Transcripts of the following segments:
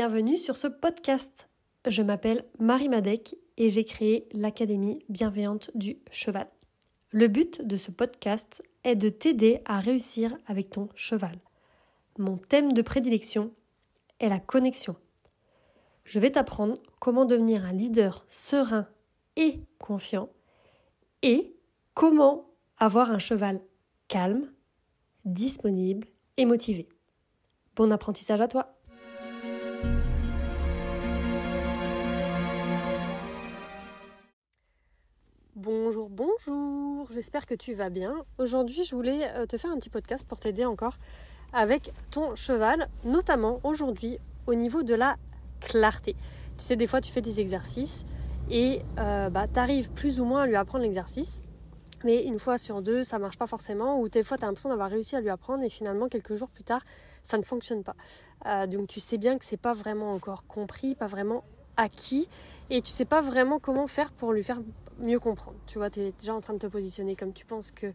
bienvenue sur ce podcast. Je m'appelle Marie Madec et j'ai créé l'Académie bienveillante du cheval. Le but de ce podcast est de t'aider à réussir avec ton cheval. Mon thème de prédilection est la connexion. Je vais t'apprendre comment devenir un leader serein et confiant et comment avoir un cheval calme, disponible et motivé. Bon apprentissage à toi Bonjour, bonjour, j'espère que tu vas bien. Aujourd'hui je voulais euh, te faire un petit podcast pour t'aider encore avec ton cheval, notamment aujourd'hui au niveau de la clarté. Tu sais, des fois tu fais des exercices et euh, bah, tu arrives plus ou moins à lui apprendre l'exercice mais une fois sur deux, ça marche pas forcément, ou des fois tu as l'impression d'avoir réussi à lui apprendre et finalement quelques jours plus tard, ça ne fonctionne pas. Euh, donc tu sais bien que c'est pas vraiment encore compris, pas vraiment acquis, et tu sais pas vraiment comment faire pour lui faire mieux comprendre. Tu vois, tu es déjà en train de te positionner comme tu penses que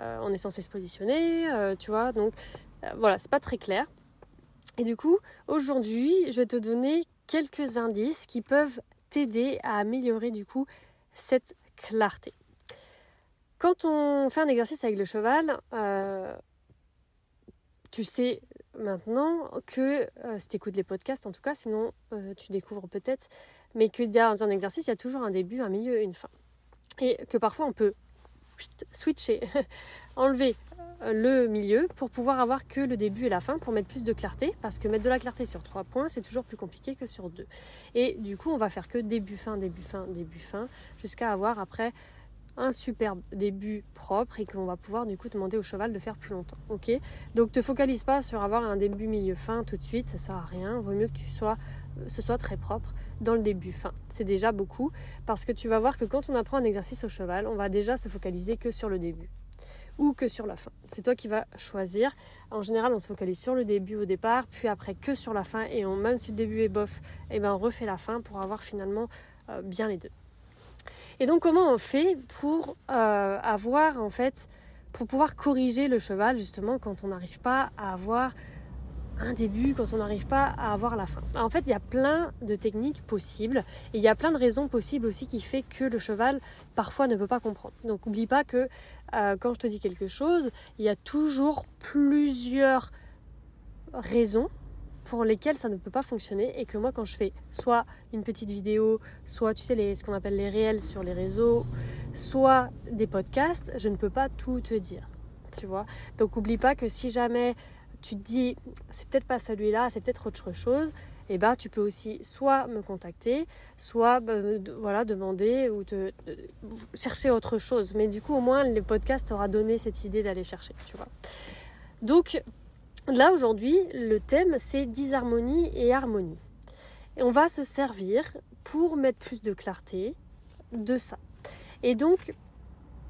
euh, on est censé se positionner, euh, tu vois, donc voilà, c'est pas très clair. Et du coup, aujourd'hui, je vais te donner quelques indices qui peuvent t'aider à améliorer du coup cette clarté. Quand on fait un exercice avec le cheval, euh, tu sais maintenant que, euh, si tu écoutes les podcasts en tout cas, sinon euh, tu découvres peut-être, mais que dans un exercice, il y a toujours un début, un milieu et une fin. Et que parfois on peut switcher, enlever le milieu pour pouvoir avoir que le début et la fin pour mettre plus de clarté parce que mettre de la clarté sur trois points c'est toujours plus compliqué que sur deux et du coup on va faire que début fin début fin début fin jusqu'à avoir après un superbe début propre et qu'on va pouvoir du coup demander au cheval de faire plus longtemps. Ok? Donc te focalise pas sur avoir un début, milieu, fin tout de suite, ça sert à rien. Vaut mieux que tu sois, euh, ce soit très propre dans le début, fin. C'est déjà beaucoup parce que tu vas voir que quand on apprend un exercice au cheval, on va déjà se focaliser que sur le début ou que sur la fin. C'est toi qui vas choisir. En général, on se focalise sur le début au départ, puis après que sur la fin. Et même si le début est bof, et eh ben on refait la fin pour avoir finalement euh, bien les deux. Et donc comment on fait pour euh, avoir en fait, pour pouvoir corriger le cheval justement quand on n'arrive pas à avoir un début, quand on n'arrive pas à avoir la fin? En fait, il y a plein de techniques possibles et il y a plein de raisons possibles aussi qui fait que le cheval parfois ne peut pas comprendre. Donc n'oublie pas que euh, quand je te dis quelque chose, il y a toujours plusieurs raisons pour lesquels ça ne peut pas fonctionner et que moi quand je fais soit une petite vidéo, soit tu sais les, ce qu'on appelle les réels sur les réseaux, soit des podcasts, je ne peux pas tout te dire. Tu vois Donc oublie pas que si jamais tu te dis c'est peut-être pas celui-là, c'est peut-être autre chose, et eh ben tu peux aussi soit me contacter, soit bah, voilà demander ou te, chercher autre chose. Mais du coup au moins le podcast t'aura donné cette idée d'aller chercher, tu vois. Donc Là aujourd'hui, le thème c'est disharmonie et harmonie. Et on va se servir pour mettre plus de clarté de ça. Et donc,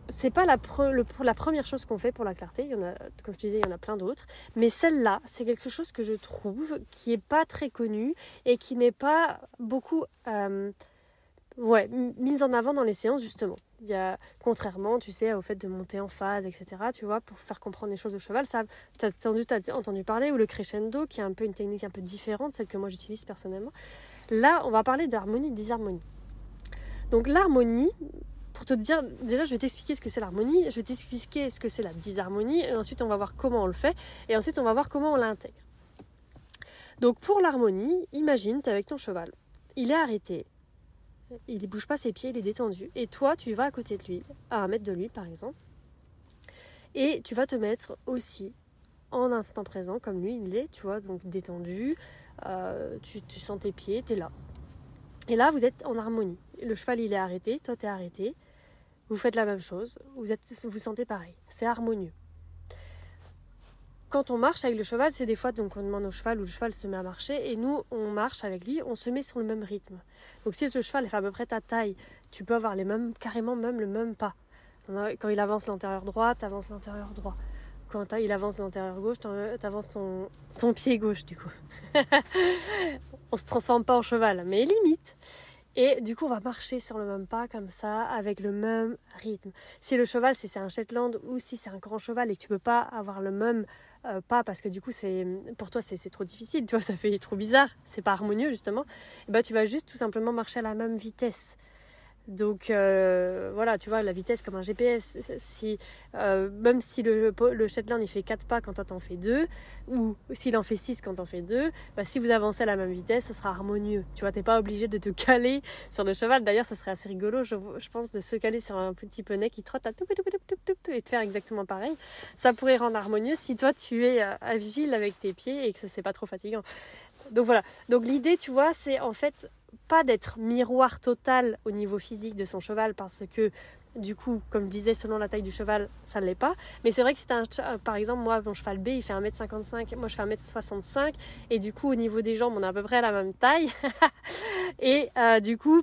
c'est pas la, première chose qu'on fait pour la clarté. Il y en a, comme je disais, il y en a plein d'autres. Mais celle-là, c'est quelque chose que je trouve qui est pas très connu et qui n'est pas beaucoup euh, mise en avant dans les séances justement. Contrairement, tu sais, au fait de monter en phase, etc., tu vois, pour faire comprendre les choses au cheval, ça, tu as entendu, as entendu parler, ou le crescendo, qui est un peu une technique un peu différente, celle que moi j'utilise personnellement. Là, on va parler d'harmonie, disharmonie. Donc l'harmonie, pour te dire, déjà je vais t'expliquer ce que c'est l'harmonie, je vais t'expliquer ce que c'est la disharmonie, et ensuite on va voir comment on le fait, et ensuite on va voir comment on l'intègre. Donc pour l'harmonie, imagine, tu es avec ton cheval, il est arrêté, il ne bouge pas ses pieds, il est détendu. Et toi, tu vas à côté de lui, à un mètre de lui par exemple, et tu vas te mettre aussi en instant présent, comme lui il est, tu vois, donc détendu, euh, tu, sens tes pieds, tu es là. Et là, vous êtes en harmonie. Le cheval, il est arrêté, toi, tu es arrêté. Vous faites la même chose, vous, êtes, vous sentez pareil. C'est harmonieux quand on marche avec le cheval, c'est des fois donc on demande au cheval ou le cheval se met à marcher et nous on marche avec lui, on se met sur le même rythme. Donc si le cheval est à peu près ta taille, tu peux avoir les mêmes carrément même le même pas. Quand il avance l'antérieur droit, tu avances l'intérieur droit. Quand il avance l'intérieur gauche, tu avances ton, ton pied gauche du coup. on se transforme pas en cheval, mais limite. Et du coup, on va marcher sur le même pas comme ça, avec le même rythme. Si le cheval, c'est un Shetland ou si c'est un grand cheval et que tu peux pas avoir le même euh, pas parce que du coup c'est pour toi c'est trop difficile, tu vois, ça fait trop bizarre, c'est pas harmonieux justement, et bah tu vas juste tout simplement marcher à la même vitesse. Donc euh, voilà, tu vois, la vitesse comme un GPS, si, euh, même si le, le Shetland fait 4 pas quand toi t'en fais 2, ou s'il en fait 6 quand t'en fais 2, bah, si vous avancez à la même vitesse, ça sera harmonieux. Tu vois, t'es pas obligé de te caler sur le cheval. D'ailleurs, ça serait assez rigolo, je, pense, de se caler sur un petit poney qui trotte à et de faire exactement pareil. Ça pourrait rendre harmonieux si toi tu es euh, à vigile avec tes pieds et que c'est pas trop fatigant. Donc voilà. Donc l'idée, tu vois, c'est en fait pas d'être miroir total au niveau physique de son cheval parce que du coup, comme je disais, selon la taille du cheval, ça ne l'est pas. Mais c'est vrai que c'est un par exemple, moi, mon cheval B, il fait 1m55, moi je fais 1m65, et du coup, au niveau des jambes, on a à peu près la même taille. et euh, du coup,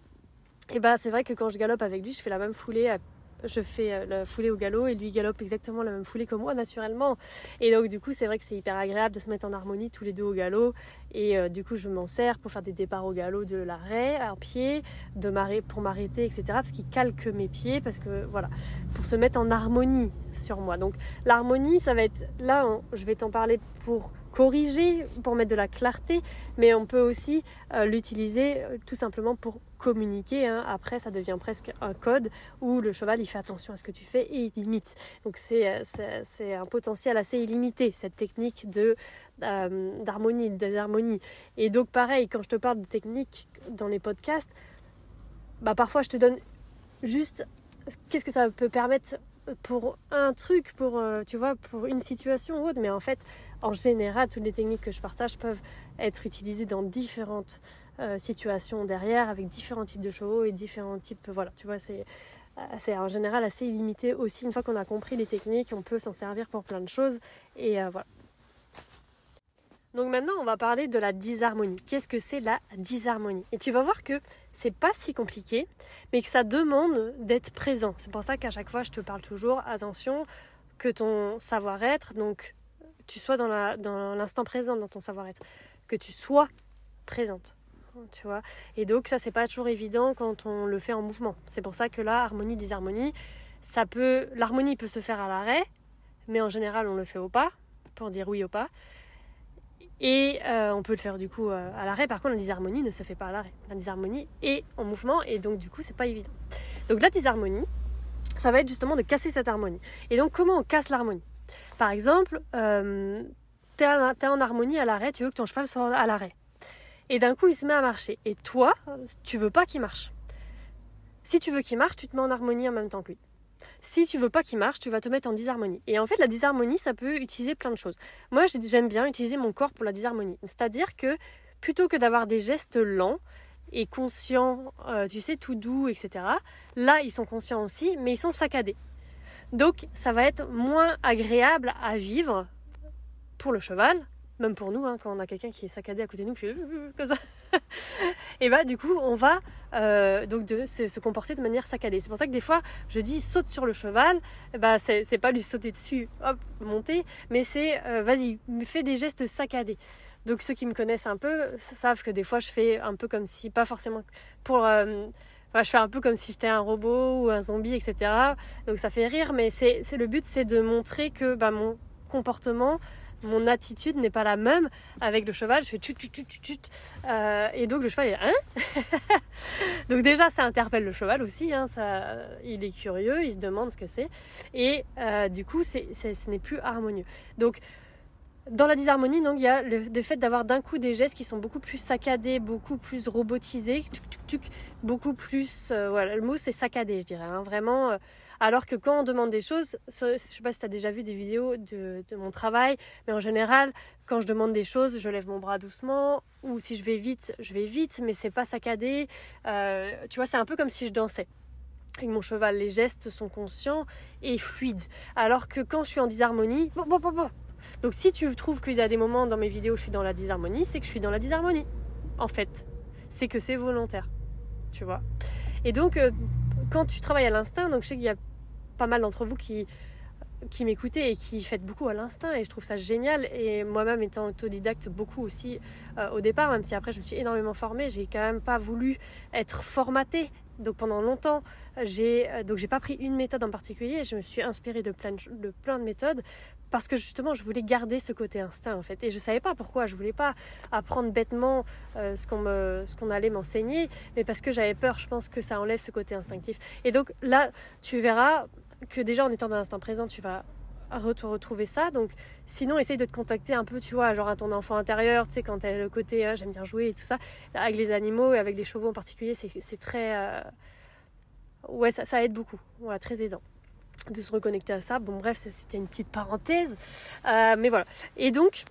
eh ben, c'est vrai que quand je galope avec lui, je fais la même foulée je fais euh, la foulée au galop et lui galope exactement la même foulée que moi naturellement. Et donc du coup c'est vrai que c'est hyper agréable de se mettre en harmonie tous les deux au galop. Et euh, du coup je m'en sers pour faire des départs au galop de l'arrêt à pied, de pour m'arrêter, etc. Parce qu'il calque mes pieds, parce que voilà, pour se mettre en harmonie sur moi. Donc l'harmonie ça va être, là je vais t'en parler pour corriger, pour mettre de la clarté, mais on peut aussi euh, l'utiliser euh, tout simplement pour communiquer. Hein. Après, ça devient presque un code où le cheval il fait attention à ce que tu fais et il imite. Donc c'est, euh, un potentiel assez illimité, cette technique de, d'harmonie, de désharmonie. Et donc pareil, quand je te parle de technique dans les podcasts, bah, parfois je te donne juste qu'est-ce que ça peut permettre pour un truc, pour, tu vois, pour une situation ou autre, mais en fait, en général, toutes les techniques que je partage peuvent être utilisées dans différentes euh, situations derrière, avec différents types de chevaux et différents types. Voilà, tu vois, c'est c'est en général assez illimité aussi. Une fois qu'on a compris les techniques, on peut s'en servir pour plein de choses. Et euh, voilà. Donc maintenant, on va parler de la disharmonie. Qu'est-ce que c'est la disharmonie? Et tu vas voir que c'est pas si compliqué, mais que ça demande d'être présent. C'est pour ça qu'à chaque fois, je te parle toujours attention que ton savoir-être, donc tu sois dans l'instant présent dans ton savoir-être, que tu sois présente. Tu vois et donc ça c'est pas toujours évident quand on le fait en mouvement. C'est pour ça que là harmonie disharmonie, ça peut l'harmonie peut se faire à l'arrêt, mais en général on le fait au pas pour dire oui au pas. Et euh, on peut le faire du coup euh, à l'arrêt. Par contre, la disharmonie ne se fait pas à l'arrêt. La disharmonie est en mouvement et donc du coup, c'est pas évident. Donc la disharmonie, ça va être justement de casser cette harmonie. Et donc, comment on casse l'harmonie? Par exemple, euh, tu es, en harmonie à l'arrêt, tu veux que ton cheval soit à l'arrêt. Et d'un coup, il se met à marcher. Et toi, tu veux pas qu'il marche. Si tu veux qu'il marche, tu te mets en harmonie en même temps que lui. Si tu veux pas qu'il marche, tu vas te mettre en disharmonie. Et en fait, la disharmonie, ça peut utiliser plein de choses. Moi, j'aime bien utiliser mon corps pour la disharmonie. C'est-à-dire que plutôt que d'avoir des gestes lents et conscients, euh, tu sais, tout doux, etc., là, ils sont conscients aussi, mais ils sont saccadés. Donc ça va être moins agréable à vivre pour le cheval, même pour nous, hein, quand on a quelqu'un qui est saccadé à côté de nous, qui comme ça. Et bah du coup on va euh, donc se, comporter de manière saccadée. C'est pour ça que des fois je dis saute sur le cheval, bah c'est pas lui sauter dessus, hop, monter, mais c'est euh, vas-y, fais des gestes saccadés. Donc ceux qui me connaissent un peu savent que des fois je fais un peu comme si, pas forcément pour... Euh, je fais un peu comme si j'étais un robot ou un zombie, etc. Donc ça fait rire, mais c'est le but, c'est de montrer que bah, mon comportement, mon attitude n'est pas la même avec le cheval. Je fais tut tut tut tut euh, et donc le cheval est hein Donc déjà ça interpelle le cheval aussi. Hein, ça, il est curieux, il se demande ce que c'est et euh, du coup c'est, ce n'est plus harmonieux. Donc dans la disharmonie, donc, il y a le, fait d'avoir d'un coup des gestes qui sont beaucoup plus saccadés, beaucoup plus robotisés, beaucoup plus... Euh, voilà, le mot c'est saccadé, je dirais. Hein, vraiment, euh, alors que quand on demande des choses, je sais pas si tu as déjà vu des vidéos de, mon travail, mais en général, quand je demande des choses, je lève mon bras doucement, ou si je vais vite, je vais vite, mais c'est pas saccadé. Euh, tu vois, c'est un peu comme si je dansais avec mon cheval. Les gestes sont conscients et fluides. Alors que quand je suis en disharmonie, bon, bon, bon, donc si tu trouves qu'il y a des moments dans mes vidéos où je suis dans la disharmonie, c'est que je suis dans la disharmonie. En fait, c'est que c'est volontaire. Tu vois Et donc, euh, quand tu travailles à l'instinct, donc je sais qu'il y a pas mal d'entre vous qui qui m'écoutez et qui faites beaucoup à l'instinct et je trouve ça génial. Et moi-même étant autodidacte beaucoup aussi euh, au départ même si après je me suis énormément formée j'ai quand même pas voulu être formatée. Donc pendant longtemps j'ai euh, donc j'ai pas pris une méthode en particulier. Je me suis inspirée de plein de, plein de méthodes parce que justement je voulais garder ce côté instinct en fait. Et je savais pas pourquoi. Je voulais pas apprendre bêtement euh, ce qu'on me ce qu'on allait m'enseigner mais parce que j'avais peur. Je pense que ça enlève ce côté instinctif. Et donc là tu verras que déjà en étant dans l'instant présent, tu vas retrouver ça. Donc, sinon, essaye de te contacter un peu, tu vois, genre à ton enfant intérieur, tu sais, quand t'as le côté ah, j'aime bien jouer et tout ça. Avec les animaux et avec les chevaux en particulier, c'est très. Euh, ouais, ça, aide beaucoup. Voilà, très aidant de se reconnecter à ça. Bon, bref, c'était une petite parenthèse. Euh, mais voilà. Et donc.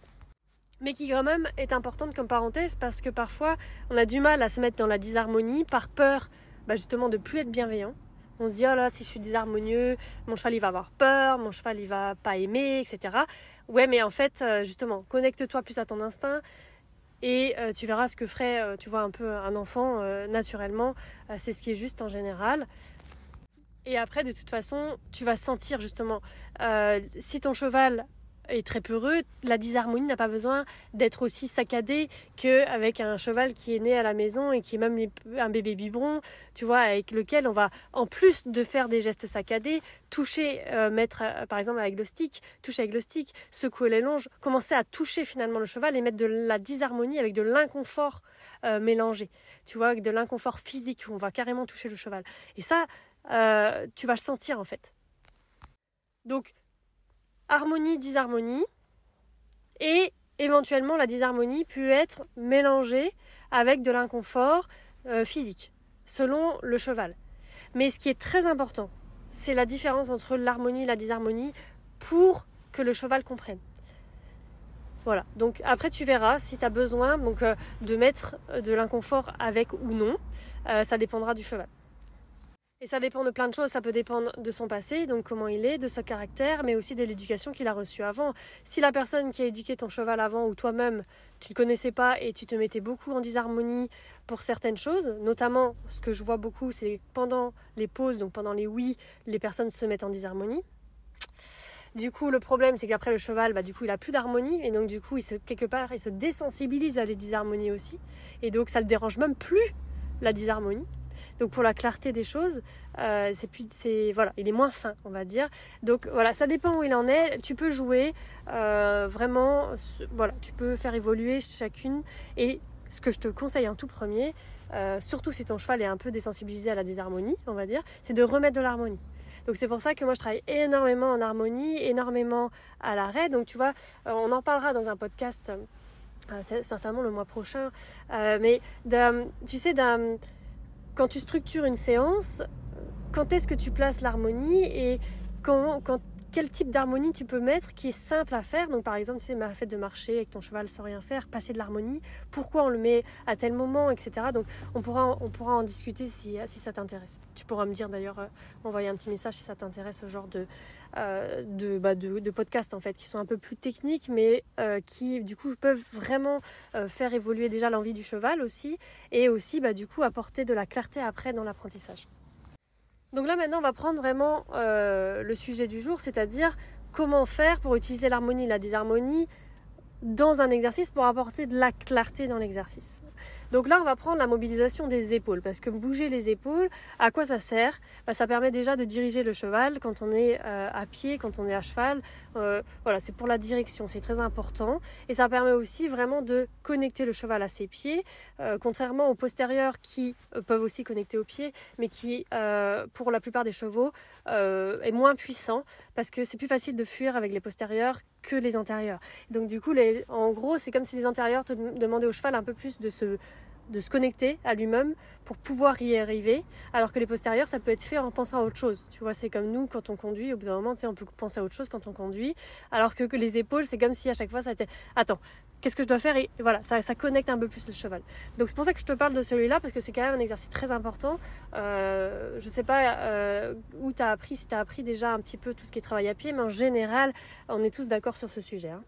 Mais qui quand même est importante comme parenthèse parce que parfois on a du mal à se mettre dans la disharmonie par peur bah, justement de plus être bienveillant on se dit, oh là, si je suis désharmonieux, mon cheval il va avoir peur, mon cheval il va pas aimer, etc. Ouais, mais en fait, euh, justement, connecte-toi plus à ton instinct et euh, tu verras ce que ferait, euh, tu vois, un peu un enfant naturellement. c'est ce qui est juste en général. Et après, de toute façon, tu vas sentir justement si ton cheval est très peureux. La disharmonie n'a pas besoin d'être aussi saccadée qu'avec un cheval qui est né à la maison et qui est même un bébé biberon, tu vois, avec lequel on va, en plus de faire des gestes saccadés, toucher, euh, mettre euh, par exemple avec le stick, toucher avec le stick, secouer les longes, commencer à toucher finalement le cheval et mettre de la disharmonie avec de l'inconfort euh, mélangé, tu vois, avec de l'inconfort physique où on va carrément toucher le cheval. Et ça, tu vas le sentir en fait. Donc, harmonie, disharmonie. Et éventuellement, la disharmonie peut être mélangée avec de l'inconfort euh, physique, selon le cheval. Mais ce qui est très important, c'est la différence entre l'harmonie et la disharmonie pour que le cheval comprenne. Voilà, donc après tu verras si tu as besoin donc, euh, de mettre de l'inconfort avec ou non, euh, ça dépendra du cheval. Et ça dépend de plein de choses. Ça peut dépendre de son passé, donc comment il est, de son caractère, mais aussi de l'éducation qu'il a reçue avant. Si la personne qui a éduqué ton cheval avant ou toi-même, tu ne connaissais pas et tu te mettais beaucoup en disharmonie pour certaines choses, notamment ce que je vois beaucoup, c'est pendant les pauses, donc pendant les oui, les personnes se mettent en disharmonie. Du coup, le problème, c'est qu'après le cheval, bah, du coup, il a plus d'harmonie et donc du coup, il se, quelque part, il se désensibilise à les disharmonies aussi. Et donc, ça le dérange même plus la disharmonie. Donc pour la clarté des choses, euh, c'est plus, c'est voilà, il est moins fin, on va dire. Donc voilà, ça dépend où il en est. Tu peux jouer euh, vraiment, voilà, tu peux faire évoluer chacune. Et ce que je te conseille en tout premier, euh, surtout si ton cheval est un peu désensibilisé à la désharmonie, on va dire, c'est de remettre de l'harmonie. Donc c'est pour ça que moi je travaille énormément en harmonie, énormément à l'arrêt. Donc tu vois, on en parlera dans un podcast. certainement le mois prochain, mais tu sais, quand tu structures une séance, quand est-ce que tu places l'harmonie et quand, quel type d'harmonie tu peux mettre qui est simple à faire? Donc par exemple, c'est le fait de marcher avec ton cheval sans rien faire, passer de l'harmonie, pourquoi on le met à tel moment, etc. Donc on pourra, on pourra en discuter si, si ça t'intéresse. Tu pourras me dire d'ailleurs, euh, envoyer un petit message si ça t'intéresse, ce genre de, euh, de, bah, de, podcasts en fait, qui sont un peu plus techniques, mais euh, qui du coup peuvent vraiment faire évoluer déjà l'envie du cheval aussi, et aussi bah, du coup apporter de la clarté après dans l'apprentissage. Donc là maintenant on va prendre vraiment euh, le sujet du jour, c'est-à-dire comment faire pour utiliser l'harmonie la désharmonie dans un exercice pour apporter de la clarté dans l'exercice. Donc là, on va prendre la mobilisation des épaules, parce que bouger les épaules, à quoi ça sert? Bah, Ça permet déjà de diriger le cheval quand on est euh, à pied, quand on est à cheval. Euh, voilà, c'est pour la direction, c'est très important. Et ça permet aussi vraiment de connecter le cheval à ses pieds, euh, contrairement aux postérieurs qui peuvent aussi connecter aux pieds, mais qui, pour la plupart des chevaux, est moins puissant, parce que c'est plus facile de fuir avec les postérieurs que les antérieurs. Donc du coup, les, en gros, c'est comme si les antérieurs te demandaient au cheval un peu plus de se, de se connecter à lui-même pour pouvoir y arriver, alors que les postérieurs, ça peut être fait en pensant à autre chose. Tu vois, c'est comme nous, quand on conduit, au bout d'un moment, tu sais, on peut penser à autre chose quand on conduit, alors que, que les épaules, c'est comme si à chaque fois, ça était, attends, qu'est-ce que je dois faire Et voilà, ça, connecte un peu plus le cheval. Donc c'est pour ça que je te parle de celui-là, parce que c'est quand même un exercice très important. Euh, je sais pas euh, où tu as appris, si tu as appris déjà un petit peu tout ce qui est travail à pied, mais en général, on est tous d'accord sur ce sujet. Hein.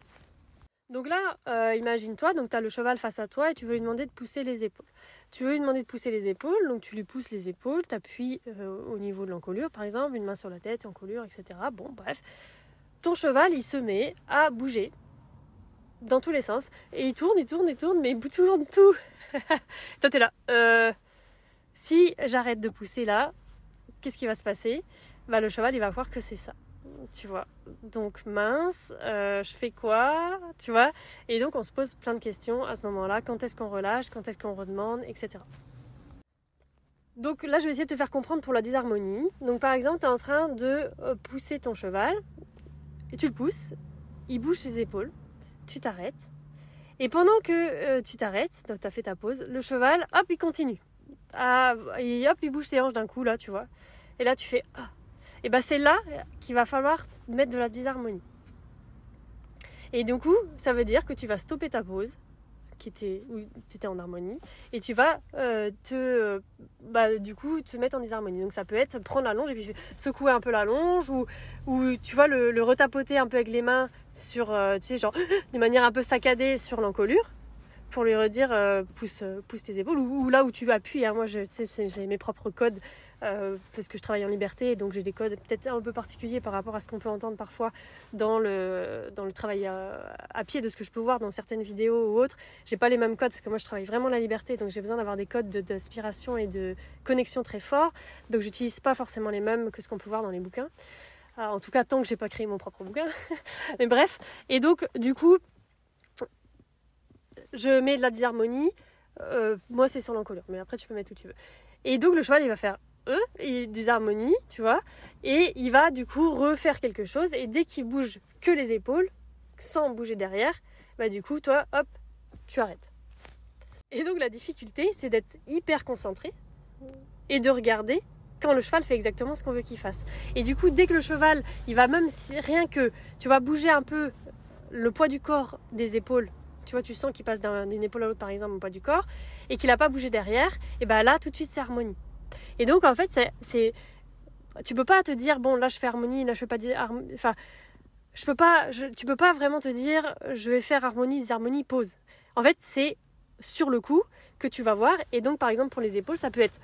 Donc là, euh, imagine-toi, donc tu as le cheval face à toi et tu veux lui demander de pousser les épaules. Tu veux lui demander de pousser les épaules, donc tu lui pousses les épaules, tu appuies au niveau de l'encolure par exemple, une main sur la tête, encolure, etc. Bon, bref. ton cheval, il se met à bouger dans tous les sens. Et il tourne, il tourne, il tourne, mais il tourne tout. Toi, t'es là. Euh, si j'arrête de pousser là, qu'est-ce qui va se passer? Bah, Le cheval, il va voir que c'est ça. Tu vois. Donc, mince, euh, je fais quoi Tu vois? Et donc, on se pose plein de questions à ce moment-là. Quand est-ce qu'on relâche? Quand est-ce qu'on redemande? Etc. Donc là, je vais essayer de te faire comprendre pour la disharmonie. Donc par exemple, tu es en train de euh, pousser ton cheval, et tu le pousses, il bouge ses épaules, tu t'arrêtes, et pendant que euh, tu t'arrêtes, donc tu as fait ta pause, le cheval, hop, il continue. Ah, hop, il bouge ses hanches d'un coup, là, tu vois. Et là, tu fais ah. Et bien, c'est là qu'il va falloir mettre de la disharmonie. Et du coup, ça veut dire que tu vas stopper ta pause, était où tu étais en harmonie. Et tu vas euh, te bah, du coup te mettre en disharmonie. Donc ça peut être prendre la longe et puis secouer un peu la longe ou, ou tu vois le, retapoter un peu avec les mains sur euh, tu sais genre de manière un peu saccadée sur l'encolure pour lui redire euh, pousse, pousse tes épaules ou, là où tu appuies. Hein. Moi, j'ai mes propres codes euh, parce que je travaille en liberté, donc j'ai des codes peut-être un peu particuliers par rapport à ce qu'on peut entendre parfois dans le, dans le travail à, pied, de ce que je peux voir dans certaines vidéos ou autres. J'ai pas les mêmes codes parce que moi je travaille vraiment la liberté, donc j'ai besoin d'avoir des codes d'aspiration et de connexion très forts. Donc j'utilise pas forcément les mêmes que ce qu'on peut voir dans les bouquins. Euh, en tout cas, tant que j'ai pas créé mon propre bouquin. Mais bref. Et donc, du coup, je mets de la disharmonie. Euh, moi, c'est sur l'encolure, mais après, tu peux mettre où tu veux. Et donc, le cheval, il va faire E, et des harmonies, tu vois, et il va du coup refaire quelque chose. Et dès qu'il bouge que les épaules, sans bouger derrière, bah du coup, toi, hop, tu arrêtes. Et donc, la difficulté, c'est d'être hyper concentré et de regarder quand le cheval fait exactement ce qu'on veut qu'il fasse. Et du coup, dès que le cheval, il va même rien que tu vas bouger un peu le poids du corps des épaules tu vois, tu sens qu'il passe d'une épaule à l'autre, par exemple, poids du corps, et qu'il n'a pas bougé derrière, et ben là, tout de suite, c'est harmonie. Et donc, en fait, c'est. Tu peux pas te dire, bon, là, je fais harmonie, là, je fais pas. Enfin, je peux pas. Tu peux pas vraiment te dire, je vais faire harmonie, disharmonie, pause. En fait, c'est sur le coup que tu vas voir. Et donc, par exemple, pour les épaules, ça peut être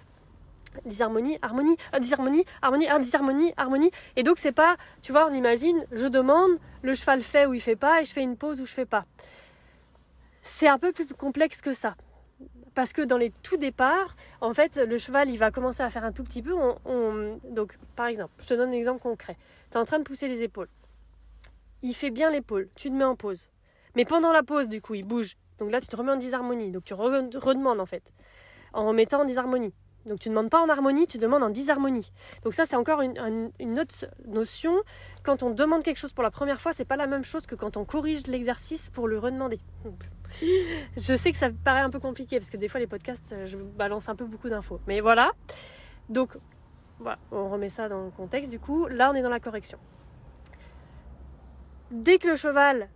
disharmonie, harmonie, ah, disharmonie, harmonie, ah, disharmonie, harmonie. Et donc c'est pas, tu vois, on imagine, je demande, le cheval fait ou il fait pas, et je fais une pause ou je fais pas c'est un peu plus complexe que ça. Parce que dans les tout départs, en fait, le cheval, il va commencer à faire un tout petit peu. Donc, par exemple, je te donne un exemple concret. Tu es en train de pousser les épaules. Il fait bien l'épaule. Tu te mets en pause. Mais pendant la pause, du coup, il bouge. Donc là, tu te remets en disharmonie. Donc tu redemandes, en fait. En remettant en disharmonie. Donc tu ne demandes pas en harmonie, tu demandes en disharmonie. Donc ça c'est encore une, autre notion. Quand on demande quelque chose pour la première fois, c'est pas la même chose que quand on corrige l'exercice pour le redemander. Je sais que ça paraît un peu compliqué parce que des fois les podcasts, je balance un peu beaucoup d'infos. Mais voilà. Donc on remet ça dans le contexte. Du coup, là on est dans la correction. Dès que le cheval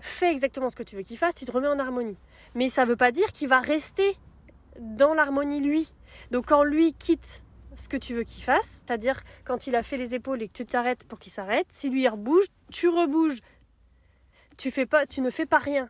fait exactement ce que tu veux qu'il fasse, tu te remets en harmonie. Mais ça ne veut pas dire qu'il va rester dans l'harmonie lui. Donc quand lui quitte ce que tu veux qu'il fasse, c'est-à-dire quand il a fait les épaules et que tu t'arrêtes pour qu'il s'arrête, si lui il rebouge, tu rebouges. Tu, fais pas, tu ne fais pas rien.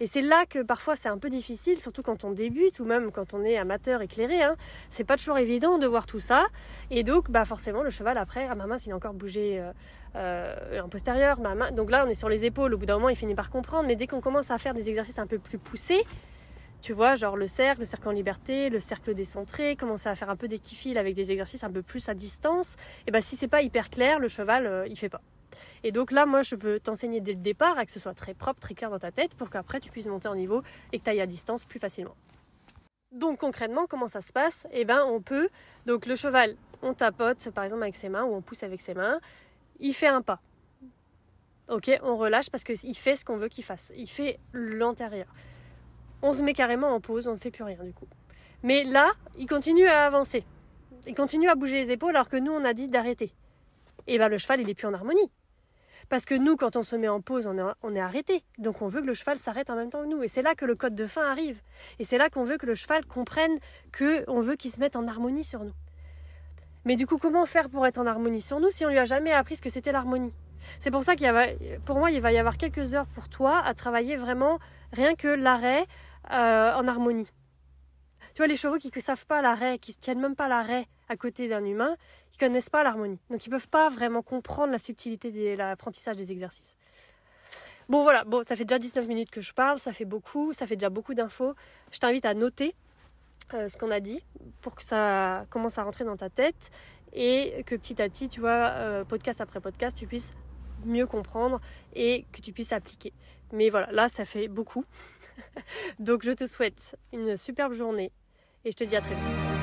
Et c'est là que parfois c'est un peu difficile, surtout quand on débute ou même quand on est amateur éclairé. Hein. C'est pas toujours évident de voir tout ça. Et donc, bah forcément, le cheval après, ah ma main, il a encore bougé euh, euh, en postérieur. Ma main. Donc là, on est sur les épaules. Au bout d'un moment, il finit par comprendre. Mais dès qu'on commence à faire des exercices un peu plus poussés, tu vois, genre le cercle, le cercle en liberté, le cercle décentré, commencer à faire un peu des kifils avec des exercices un peu plus à distance. Et ben si c'est pas hyper clair, le cheval euh, il fait pas. Et donc là, moi, je veux t'enseigner dès le départ à que ce soit très propre, très clair dans ta tête pour qu'après tu puisses monter en niveau et que tu ailles à distance plus facilement. Donc concrètement, comment ça se passe? Eh ben, on peut. Donc le cheval, on tapote par exemple avec ses mains ou on pousse avec ses mains. Il fait un pas. Ok, on relâche parce qu'il fait ce qu'on veut qu'il fasse. Il fait l'antérieur on se met carrément en pause, on ne fait plus rien du coup. Mais là, il continue à avancer. Il continue à bouger les épaules alors que nous, on a dit d'arrêter. Et bien le cheval, il est plus en harmonie. Parce que nous, quand on se met en pause, on est, on est arrêté. Donc on veut que le cheval s'arrête en même temps que nous. Et c'est là que le code de fin arrive. Et c'est là qu'on veut que le cheval comprenne qu'on veut qu'il se mette en harmonie sur nous. Mais du coup, comment faire pour être en harmonie sur nous si on lui a jamais appris ce que c'était l'harmonie? C'est pour ça qu'il y a, pour moi, il va y avoir quelques heures pour toi à travailler vraiment rien que l'arrêt, euh, en harmonie. Tu vois, les chevaux qui ne savent pas l'arrêt, qui ne tiennent même pas l'arrêt à côté d'un humain, ils connaissent pas l'harmonie. Donc ils peuvent pas vraiment comprendre la subtilité de l'apprentissage des exercices. Bon voilà, bon, ça fait déjà 19 minutes que je parle, ça fait beaucoup, ça fait déjà beaucoup d'infos. Je t'invite à noter euh, ce qu'on a dit pour que ça commence à rentrer dans ta tête et que petit à petit, tu vois, euh, podcast après podcast, tu puisses mieux comprendre et que tu puisses appliquer. Mais voilà, là, ça fait beaucoup. Donc je te souhaite une superbe journée et je te dis à très vite.